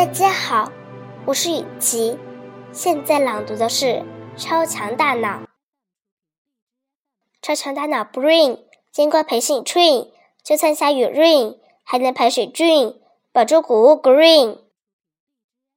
大家好，我是雨琪，现在朗读的是《超强大脑》。超强大脑 Brain 经过培训 Train，就算下雨 Rain 还能排水 Drain，保住谷物 Green。